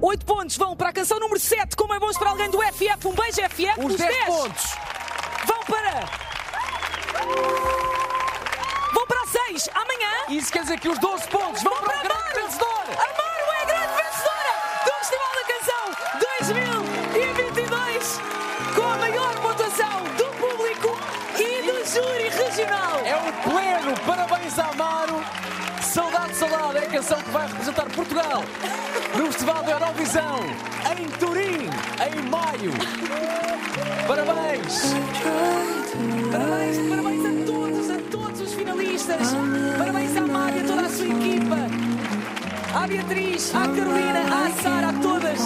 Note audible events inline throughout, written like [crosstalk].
8 pontos vão para a canção número 7, como é bom para alguém do FF. Um beijo, FF. Os 10 pontos. vão para. Vão para a 6 amanhã. Isso quer dizer que os 12 pontos vão para o grande Amaro. vencedor. Amaro é a grande vencedora do Festival da Canção 2022, com a maior pontuação do público e do júri regional. É o pleno. Parabéns a Amaro. Saudade, saudade. É a canção que vai representar Portugal no Festival da Eurovisão em Turim, em maio. Parabéns. Parabéns, parabéns a todos, a todos os finalistas. Parabéns à Mária, a toda a sua equipa. À Beatriz, à Carolina, à Sara, a todas.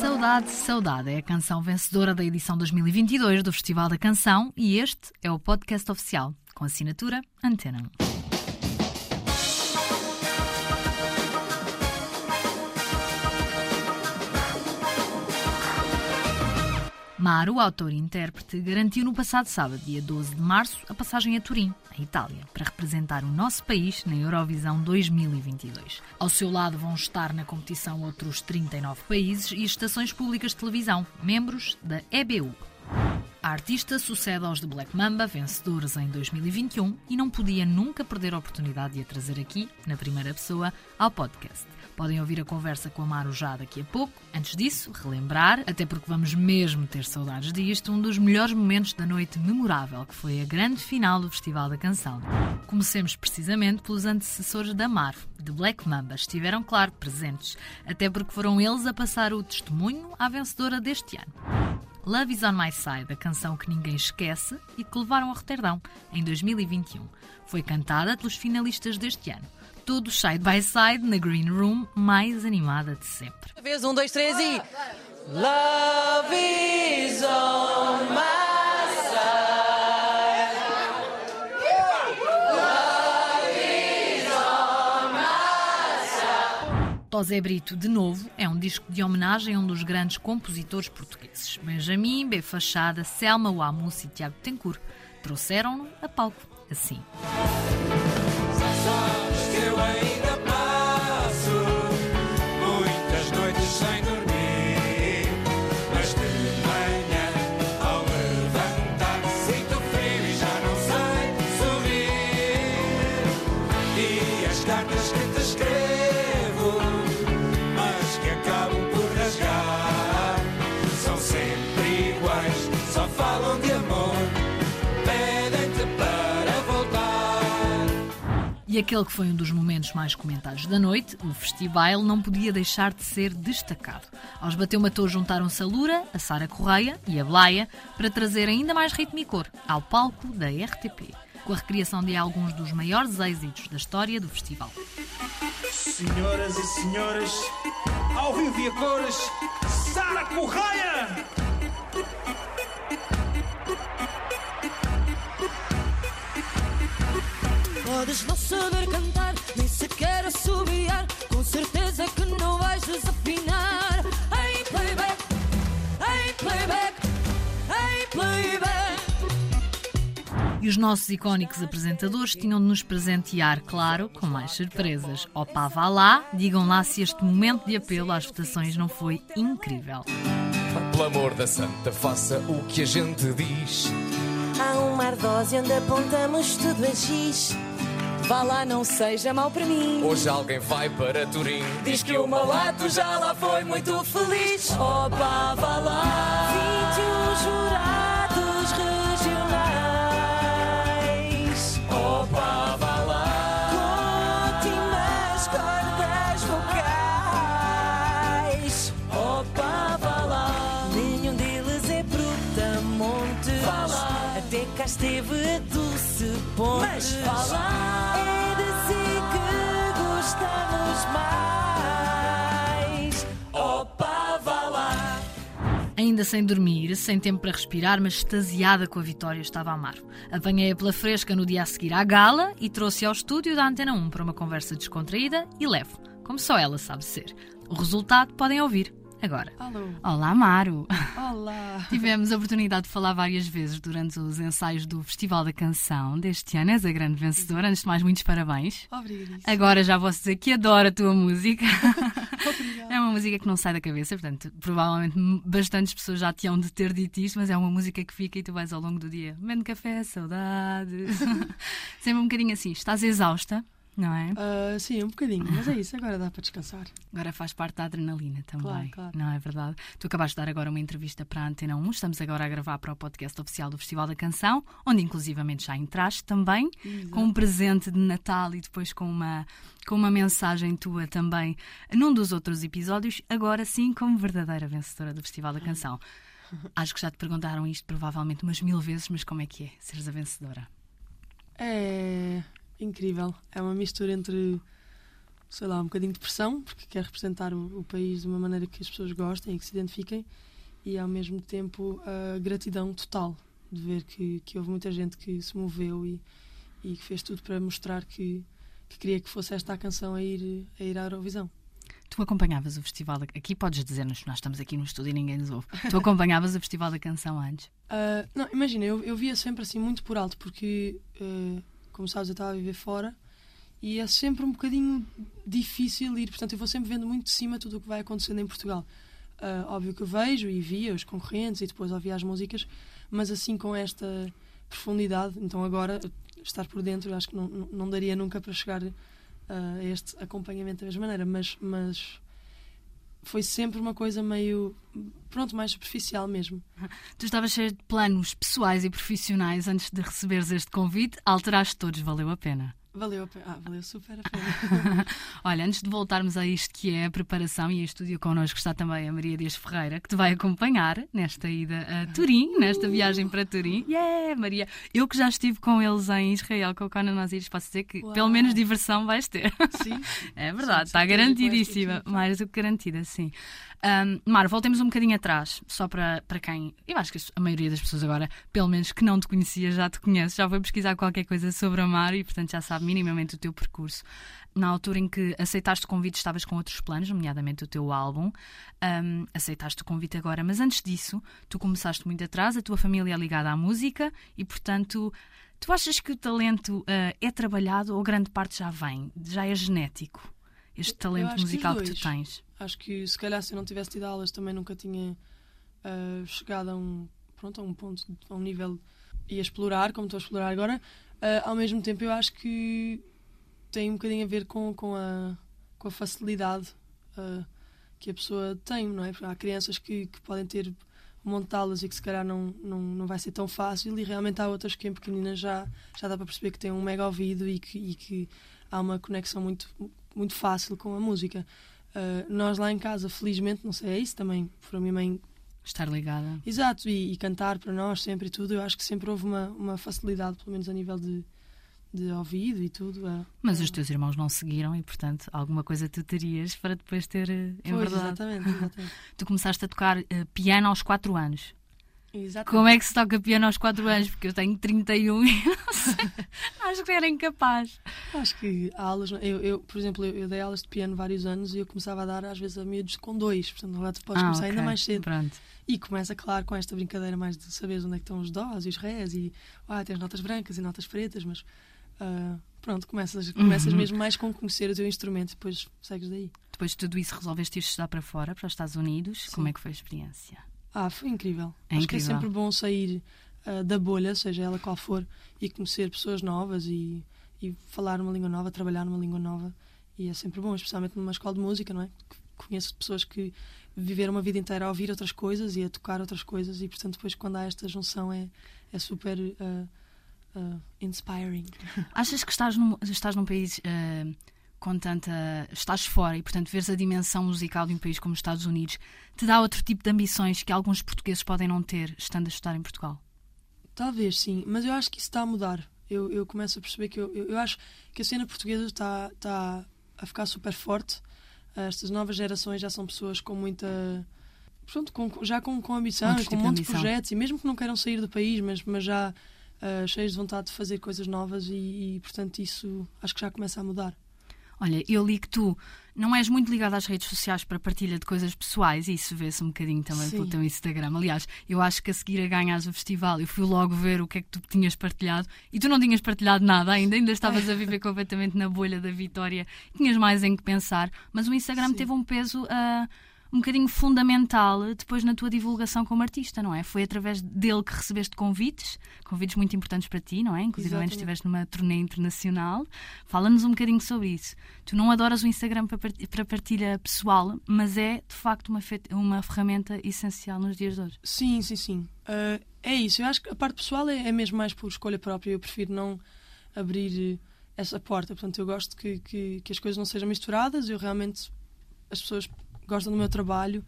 Saudade, Saudade é a canção vencedora da edição 2022 do Festival da Canção e este é o podcast oficial, com assinatura Antena 1. Maru, autor e intérprete, garantiu no passado sábado, dia 12 de março, a passagem a Turim, na Itália, para representar o nosso país na Eurovisão 2022. Ao seu lado vão estar na competição outros 39 países e estações públicas de televisão, membros da EBU. A artista sucede aos de Black Mamba, vencedores em 2021, e não podia nunca perder a oportunidade de a trazer aqui, na primeira pessoa, ao podcast. Podem ouvir a conversa com a Maru já daqui a pouco. Antes disso, relembrar, até porque vamos mesmo ter saudades disto, um dos melhores momentos da noite memorável, que foi a grande final do Festival da Canção. Comecemos precisamente pelos antecessores da Maru, de Black Mamba. Estiveram, claro, presentes, até porque foram eles a passar o testemunho à vencedora deste ano. Love is on My Side, a canção que ninguém esquece e que levaram a Roterdão em 2021. Foi cantada pelos finalistas deste ano. Todos side by side na Green Room mais animada de sempre. Vez, um, dois, três e. Love is on my Tosé Brito, de novo, é um disco de homenagem a um dos grandes compositores portugueses. Benjamin, B. Fachada, Selma Wamus e Tiago Tencourt trouxeram-no a palco assim. Voltar. E aquele que foi um dos momentos mais comentados da noite, o festival, não podia deixar de ser destacado. Aos Bateu Matou juntaram-se a Lura, a Sara Correia e a Blaia para trazer ainda mais ritmo e cor ao palco da RTP, com a recriação de alguns dos maiores êxitos da história do festival. Senhoras e senhores, ao vivo e a cores, Sara Correia! Podes não saber cantar, nem sequer assobiar. Com certeza que não vais desafinar. Em playback, em playback, em playback. E os nossos icónicos apresentadores tinham de nos presentear, claro, com mais surpresas. Opa, vá lá, digam lá se este momento de apelo às votações não foi incrível. Pelo amor da santa, faça o que a gente diz. Há uma ardose onde apontamos tudo a giz. Vá lá, não seja mau para mim. Hoje alguém vai para Turim. Diz que o meu ato já lá foi muito feliz. Opa, vá lá. 21 Pontes. Mas lá. É de si que gostamos mais. Opa, vá lá. Ainda sem dormir, sem tempo para respirar, mas extasiada com a vitória, estava a Amaro. Apanhei-a pela fresca no dia a seguir à gala e trouxe ao estúdio da Antena 1 para uma conversa descontraída e leve, como só ela sabe ser. O resultado podem ouvir agora. Alô. Olá, Amaro! Olá. [laughs] Tivemos a oportunidade de falar várias vezes durante os ensaios do Festival da Canção deste ano. És a grande vencedora. Antes de mais, muitos parabéns. Obrigadíssima. Agora já posso dizer que adoro a tua música. [laughs] É uma música que não sai da cabeça, portanto, provavelmente bastantes pessoas já te hão de ter dito isto, mas é uma música que fica e tu vais ao longo do dia. Bebendo café, saudade. [laughs] Sempre um bocadinho assim. Estás exausta, não é? Ah, sim, um bocadinho, mas é isso, agora dá para descansar. Agora faz parte da adrenalina também. Claro, claro. Não é verdade? Tu acabaste de dar agora uma entrevista para a Antena 1. Estamos agora a gravar para o podcast oficial do Festival da Canção, onde inclusivamente já entraste também, com um presente de Natal e depois com uma, com uma mensagem tua também num dos outros episódios, agora sim como verdadeira vencedora do Festival da Canção. [laughs] Acho que já te perguntaram isto provavelmente umas mil vezes, mas como é que é seres a vencedora? É incrível. É uma mistura entre, sei lá, um bocadinho de pressão, porque quer representar o, o país de uma maneira que as pessoas gostem e que se identifiquem, e ao mesmo tempo a gratidão total de ver que, que houve muita gente que se moveu e, e que fez tudo para mostrar que, que queria que fosse esta a canção a ir, a ir à Eurovisão. Tu acompanhavas o Festival. Aqui podes dizer-nos, nós estamos aqui no estúdio e ninguém nos ouve. Tu acompanhavas o Festival da Canção antes? Ah, não, imagina, eu, eu via sempre assim muito por alto, porque, ah, como sabes, eu estava a viver fora e é sempre um bocadinho difícil ir, portanto, eu vou sempre vendo muito de cima tudo o que vai acontecendo em Portugal. Ah, óbvio que vejo e via os concorrentes e depois ouvia as músicas, mas assim com esta profundidade, então agora estar por dentro, eu acho que não, não, não daria nunca para chegar ah, a este acompanhamento da mesma maneira, mas, mas foi sempre uma coisa meio, pronto, mais superficial mesmo. Tu estavas cheio de planos pessoais e profissionais antes de receberes este convite, alteraste todos, valeu a pena. Valeu a pena. Ah, valeu super a pena. [laughs] Olha, antes de voltarmos a isto que é a preparação, e em estúdio connosco está também a Maria Dias Ferreira, que te vai acompanhar nesta ida a Turim, nesta viagem para Turim. Yeah, Maria! Eu que já estive com eles em Israel, com o Conan Osiris, posso dizer que Uau. pelo menos diversão vais ter. Sim. [laughs] É Sim, verdade, de está garantidíssima. Mais do que garantida, sim. Um, Mar, voltemos um bocadinho atrás, só para, para quem. Eu acho que a maioria das pessoas agora, pelo menos que não te conhecia, já te conhece, já foi pesquisar qualquer coisa sobre a Mar e, portanto, já sabe minimamente o teu percurso. Na altura em que aceitaste o convite, estavas com outros planos, nomeadamente o teu álbum. Um, aceitaste o convite agora, mas antes disso, tu começaste muito atrás, a tua família é ligada à música e, portanto. Tu achas que o talento ah, é trabalhado ou grande parte já vem, já é genético? Este talento que musical que, tu tens. Acho que se calhar se eu não tivesse tido aulas também nunca tinha ah, chegado a um, pronto, a um ponto, a um nível e a explorar, como estou a explorar agora. Ah, ao mesmo tempo eu acho que tem um bocadinho a ver com, com, a, com a facilidade ah, que a pessoa tem, não é? Há crianças que, que podem ter aulas e que se calhar não, não, não vai ser tão fácil e realmente há outras que em pequeninas já, já dá para perceber que têm um mega ouvido e que, e que há uma conexão muito, muito fácil com a música. Uh, nós lá em casa, felizmente, não sei, é isso também, por a minha mãe. Estar ligada. Exato, e, e cantar para nós sempre e tudo, eu acho que sempre houve uma, uma facilidade, pelo menos a nível de, de ouvido e tudo. uh, Mas uh, os teus irmãos não seguiram e, portanto, alguma coisa tu terias para depois ter. eh, Em Pois, verdade. exatamente, [laughs] exatamente. Tu começaste a tocar eh, piano aos 4 anos. Exatamente. Como é que se toca piano aos 4 anos? Porque eu tenho 31 e não sei. [laughs] Acho que era incapaz. Acho que há aulas. Eu, eu, por exemplo, eu, eu dei aulas de piano vários anos e eu começava a dar às vezes a miúdos com dois, portanto agora tu podes Ah, começar ainda ok. mais cedo. Pronto. E começa, claro, com esta brincadeira mais de saberes onde é que estão os dós e os rés e ah, tens notas brancas e notas pretas, mas ah, pronto, começas, começas Uhum. mesmo mais com conhecer o teu instrumento e depois segues daí. Depois de tudo isso, resolveste ir estudar para fora, para os Estados Unidos. Sim. Como é que foi a experiência? Ah, foi incrível. É Acho que é incrível. sempre bom sair ah, da bolha, seja ela qual for, e conhecer pessoas novas e, e falar uma língua nova, trabalhar numa língua nova. E é sempre bom, especialmente numa escola de música, não é? Conheço pessoas que viveram uma vida inteira a ouvir outras coisas e a tocar outras coisas, e portanto, depois, quando há esta junção, é, é super ah, ah, inspiring. [laughs] Achas que estás num, estás num país eh, com tanta. estás fora e, portanto, veres a dimensão musical de um país como os Estados Unidos te dá outro tipo de ambições que alguns portugueses podem não ter estando a estudar em Portugal? Talvez sim, mas eu acho que isso está a mudar. Eu, eu começo a perceber que eu, eu, eu acho que a cena portuguesa está, está a ficar super forte. Estas novas gerações já são pessoas com muita. Pronto, com, já com, com ambição, Outro com tipo um de monte de ambição. projetos, e mesmo que não queiram sair do país, mas, mas já ah, cheios de vontade de fazer coisas novas, e, e, portanto isso acho que já começa a mudar. Olha, eu li que tu não és muito ligada às redes sociais para partilha de coisas pessoais e isso vê-se um bocadinho também Sim. pelo teu Instagram. Aliás, eu acho que a seguir a ganhas o festival, eu fui logo ver o que é que tu tinhas partilhado e tu não tinhas partilhado nada ainda, ainda estavas a viver [laughs] completamente na bolha da vitória, tinhas mais em que pensar, mas o Instagram Sim. teve um peso ah, um bocadinho fundamental depois na tua divulgação como artista, não é? Foi através dele que recebeste convites, convites muito importantes para ti, não é? Inclusive estiveste numa turnê internacional. Fala-nos um bocadinho sobre isso. Tu não adoras o Instagram para part- para partilha pessoal, mas é de facto uma, uma ferramenta essencial nos dias de hoje. Sim, sim, sim. Ah, é isso. Eu acho que a parte pessoal é, é mesmo mais por escolha própria. Eu prefiro não abrir eh, essa porta. Portanto, eu gosto que, que, que as coisas não sejam misturadas. Eu realmente. As pessoas gostam do meu trabalho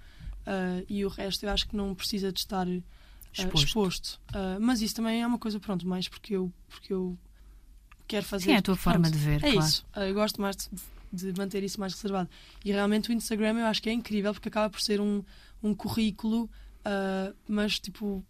ah, e o resto eu acho que não precisa de estar ah, Exposto. exposto. Ah, mas isso também é uma coisa, pronto, mais porque eu, porque eu quero fazer. Sim, é a tua forma Pronto, de ver, É claro. isso. Eu gosto mais de, de manter isso mais reservado. E realmente o Instagram eu acho que é incrível porque acaba por ser um, um currículo, mas tipo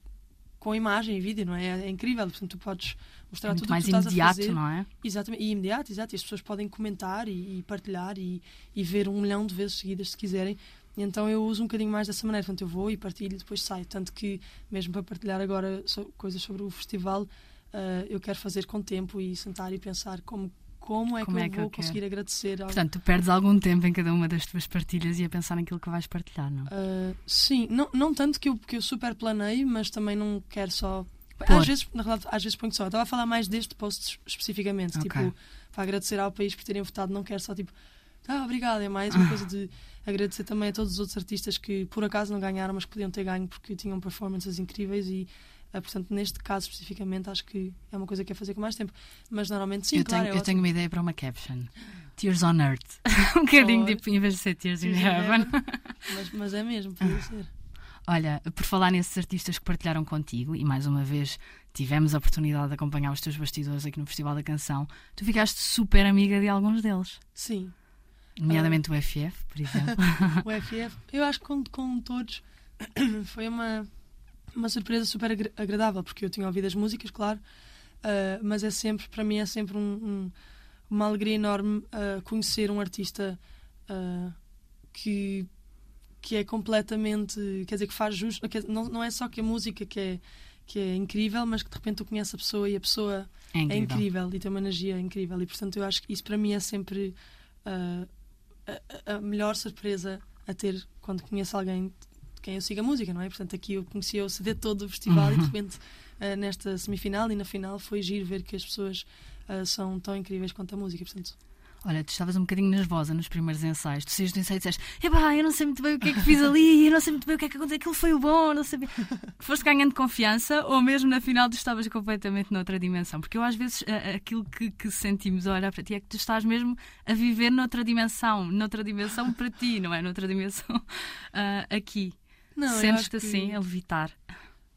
com imagem e vídeo, não é? É incrível. Portanto, tu podes mostrar É tudo mais o que tu estás imediato, a fazer. não é? Exatamente, e imediato, exato. E as pessoas podem comentar e, e partilhar e, e ver um milhão de vezes seguidas se quiserem. E então eu uso um bocadinho mais dessa maneira. Portanto, eu vou e partilho e depois saio. Tanto que, mesmo para partilhar agora so- coisas sobre o festival, ah, eu quero fazer com tempo e sentar e pensar como, como é Como que é eu que vou eu conseguir agradecer. Ao... Portanto, tu perdes algum tempo em cada uma das tuas partilhas e a pensar naquilo que vais partilhar, não? Ah, sim, não, não tanto que eu, que eu super planeio, mas também não quero só. Às vezes, na realidade, às vezes ponho só. Eu estava a falar mais deste post es- especificamente. Ok. Tipo, para agradecer ao país por terem votado, não quero só tipo. Ah, obrigado. É mais uma coisa de agradecer também a todos os outros artistas que por acaso não ganharam, mas que podiam ter ganho porque tinham performances incríveis e. ah, portanto, neste caso especificamente, acho que é uma coisa que é fazer com mais tempo. Mas normalmente, sim, eu, claro. tenho, é eu tenho uma ideia para uma caption. Tears on Earth. [laughs] um bocadinho tipo, em vez de ser Tears in Tears in Heaven. [laughs] Mas, mas é mesmo, podia ser. Olha, por falar nesses artistas que partilharam contigo, e mais uma vez tivemos a oportunidade de acompanhar os teus bastidores aqui no Festival da Canção, tu ficaste super amiga de alguns deles, Sim. nomeadamente o FF, por exemplo. [laughs] o FF. Eu acho que com, com todos [coughs] foi uma, uma surpresa super agra- agradável, porque eu tinha ouvido as músicas, claro, ah, mas é sempre, para mim, é sempre um- um- uma alegria enorme ah, conhecer um artista ah, que, que é completamente, quer dizer, que faz justo, dizer, não, não é só que a música que é, que é incrível, mas que de repente tu conheces a pessoa e a pessoa É incrível. é incrível e tem uma energia incrível e portanto eu acho que isso para mim é sempre a, a- melhor surpresa a ter quando conheço alguém quem eu sigo a música, não é? Portanto aqui eu conheci o CD todo do festival e de repente ah, nesta semifinal e na final foi giro ver que as pessoas ah, são tão incríveis quanto a música, portanto Olha, tu estavas um bocadinho nervosa nos primeiros ensaios. Tu saías do ensaio e disseste: Epá, eu não sei muito bem o que é que fiz ali, eu não sei muito bem o que é que aconteceu, aquilo foi o bom, não sabia. [laughs] Foste ganhando confiança ou mesmo na final tu estavas completamente noutra dimensão? Porque eu às vezes a- aquilo que, que sentimos olhar para ti é que tu estás mesmo a viver noutra dimensão, noutra dimensão para ti, não é? Noutra dimensão ah, [laughs] aqui. Não, Sentes-te que- assim, a levitar.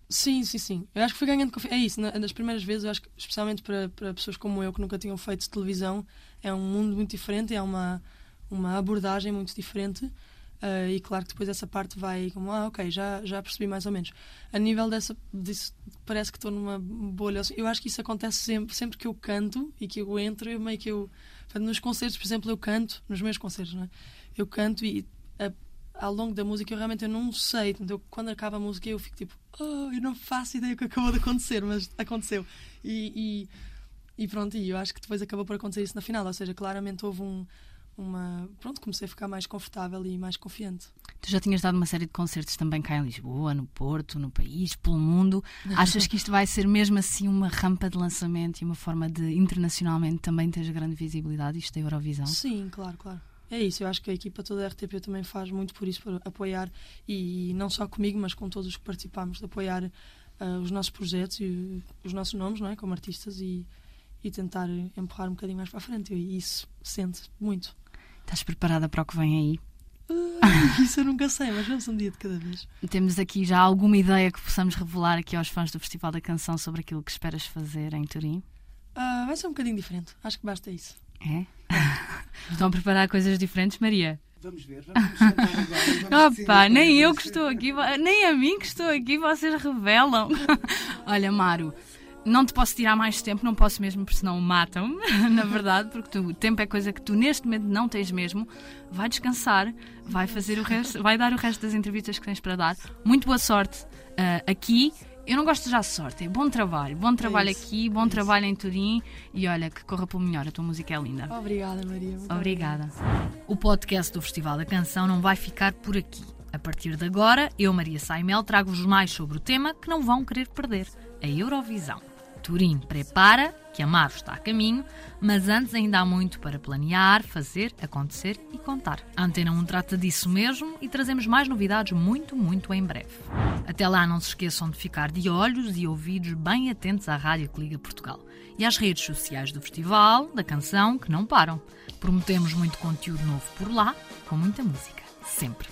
Sim, sim, sim. Eu acho que fui ganhando confiança. É isso, na- das primeiras vezes, eu acho que, especialmente para, para pessoas como eu que nunca tinham feito televisão, é um mundo muito diferente, é uma, uma abordagem muito diferente. ah, e claro que depois essa parte vai como, ah, ok, já, já percebi mais ou menos. A nível dessa, disso, parece que estou numa bolha. Eu acho que isso acontece sempre, sempre que eu canto e que eu entro, eu meio que eu. Nos concertos, por exemplo, eu canto, nos meus concertos, não é? Eu canto e a- ao longo da música eu realmente eu não sei. Quando acaba a música eu fico tipo, oh, eu não faço ideia do que acabou de acontecer, mas aconteceu. E, e, e pronto, e eu acho que depois acabou por acontecer isso na final. Ou seja, claramente houve um, uma. Pronto, comecei a ficar mais confortável e mais confiante. Tu já tinhas dado uma série de concertos também cá em Lisboa, no Porto, no país, pelo mundo. [laughs] Achas que isto vai ser mesmo assim uma rampa de lançamento e uma forma de internacionalmente também teres grande visibilidade, isto da Eurovisão? Sim, claro, claro. É isso, eu acho que a equipa toda da RTP também faz muito por isso, por apoiar, e não só comigo, mas com todos os que participamos, de apoiar ah, os nossos projetos e os nossos nomes, não é? Como artistas e, e tentar empurrar um bocadinho mais para a frente. E isso sente muito. Estás preparada para o que vem aí? Ah, isso eu nunca sei, mas vamos um dia de cada vez. Temos aqui já alguma ideia que possamos revelar aqui aos fãs do Festival da Canção sobre aquilo que esperas fazer em Turim? Ah, vai ser um bocadinho diferente, acho que basta isso. É? Estão a preparar coisas diferentes, Maria? Vamos ver, vamos agora. vamos [laughs] Opa, nem eu que estou aqui, nem a mim que estou aqui, vocês revelam. [laughs] Olha, Mário, não te posso tirar mais tempo, não posso mesmo, porque senão matam-me, [laughs] na verdade, porque tu- o tempo é coisa que tu neste momento não tens mesmo. Vai descansar, vai fazer o resto, vai dar o resto das entrevistas que tens para dar. Muito boa sorte ah, aqui. Eu não gosto de já sorte, é bom trabalho. Bom trabalho isso, aqui, bom trabalho em Turim e olha que corra pelo melhor. A tua música é linda. Obrigada, Maria. Muito Obrigada. O podcast do Festival da Canção não vai ficar por aqui. A partir de agora, eu, Maria Saimel, trago-vos mais sobre o tema que não vão querer perder: a Eurovisão. Turim prepara, que Amaro está a caminho, mas antes ainda há muito para planear, fazer, acontecer e contar. A Antena 1 trata disso mesmo e trazemos mais novidades muito, muito em breve. Até lá, não se esqueçam de ficar de olhos e ouvidos bem atentos à Rádio que Liga Portugal e às redes sociais do festival, da canção, que não param. Prometemos muito conteúdo novo por lá, com muita música, sempre.